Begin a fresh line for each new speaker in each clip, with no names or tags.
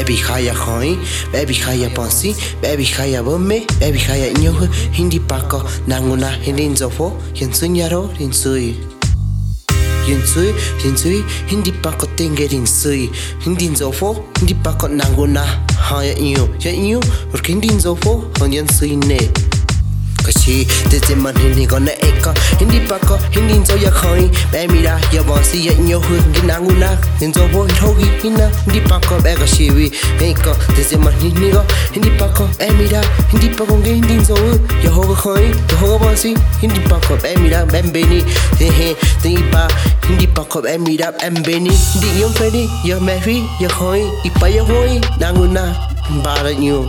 baby haya hoi baby haya pasi baby haya bome baby haya nyoh hindi pako nanguna hindi nzofo yen sunyaro rin sui yin sui yin sui hindi pako tenge rin sui hindi nzofo hindi pako nanguna haya nyo ya nyo porque hindi nzofo hon yen sui ne kachi tete man hindi gonna eka hindi pako hindi zo ya khoi. Be mira ya bon si ya nyo hu gi na nguna hin zo bo tho gi hina hindi pako be kachi wi eka tete man hindi go. Hindi pako e mira hindi pako gi hindi zo ya ho khoi to ho bon si. Hindi pako be mira ben beni he he ti pa hindi pako be mira em beni di yom feri ya mefi ya khoi. Ipa ya hoi na ngu na. Bara nyu.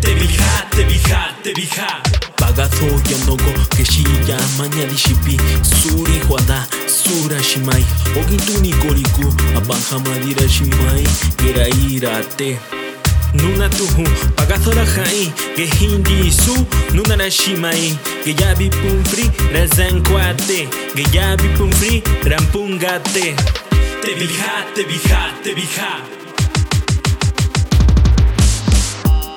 Te fijate, fijate, fijate. Pagazoh yo no go, que si
ya maña dishipi, suri guanta, sura shimai, oki tuni koriku, abakha mari rashimai. Nuna tuhu, pagazora jai, que hindi su, nuna na shimai, que ya vi cumpri, resen kuate, que ya vi cumpri, trampungate. Te bija, te bija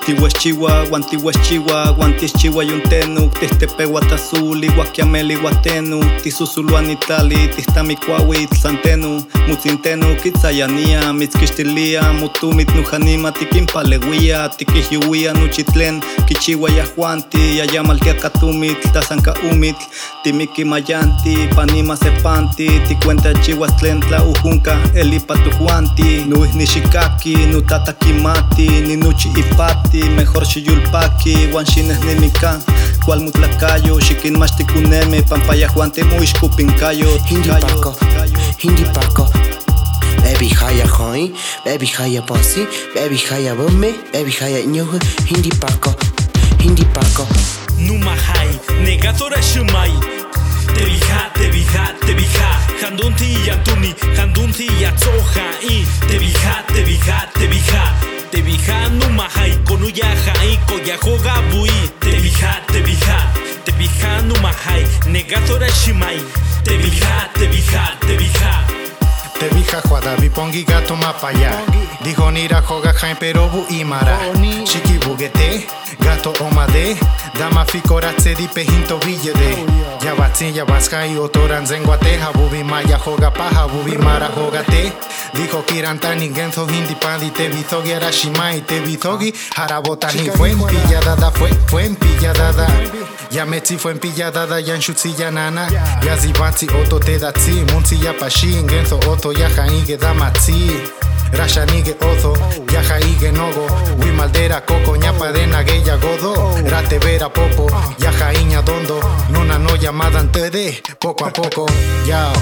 Tihues Chihuahua, Tihues Chihuahua, Antis Chihuahua yuntenu, Tistepe Guatazul, Iguaquiameli Guatenu, Tisuzuluan Itali, Tistamicuahuit, Santenu, Mutzintenu, Kitzayania, Mitzkixtilia, Mutumit Nujanima, Tikimpalewia, Tikihyuia, Nuchitlen, Kichiwa Yahuanti, Yayamalkia Katumit, Tazanka Umit, Timiki Mayanti, Panima Sepanti, Ticuenta Chihuastlen, Ujunka, Elipa Tujuanti, Nuis Nishikaki, Nutata Kimati, Ninuchi Ipati, mejor Shiyulpaki, Wanshines Nimika, Cual Mutlacayo, Shikin Mashtikuneme, Pampaya Juante Muishku Pincayo,
Hindi pako Hindi pako Baby haya khoi Baby haya pasi Baby haya bome Baby haya nyo hu Hindi pako Hindi pako
Numa hai Negatora shumai. Te bija, te bija, te bija Kandunti ya tuni hai Konu ya hai Ko ya hoga bui. Te bija, te bija Te bija numa hai Negatora shimai. Te bija, te bija, te bija.
Te vija juada, bipongi gato mapaya. Dijo nira joga jain pero bu imara Chiki bugete, gato omade Dama fikoratse di pejinto villede Ya batsin ya baskai otoran zenguate Habubi maya joga paja, bubi mara jogate. Dijo kirantani genzo hindi pandi Te bizogi arashimai, te bizogi Harabota ni fue en pilladada, fue, fue en pilladada Ya metsi fue en pilladada, ya en shutsi ya nana. Ya zibansi oto te datsi Munsi ya pashin, genzo oto ya haige damatsi Rasha nige ozo, yaja ige nogo, wimaldera coco, ñapa de nagueya godo, rate vera popo, yaja iña dondo, nona no llamada antede, poco a poco, yao.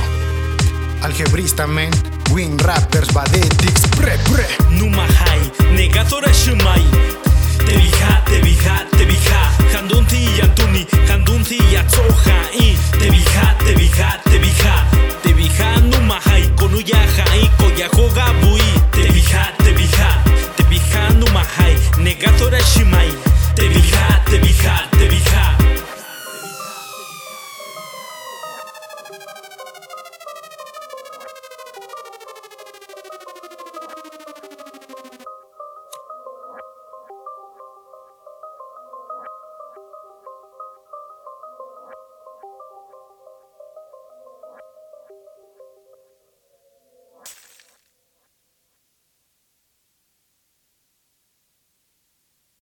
Algebrista men, win rappers badetics, pre pre.
Numa high, negatora shumai, te bija, te bija, te bija, jandonti ya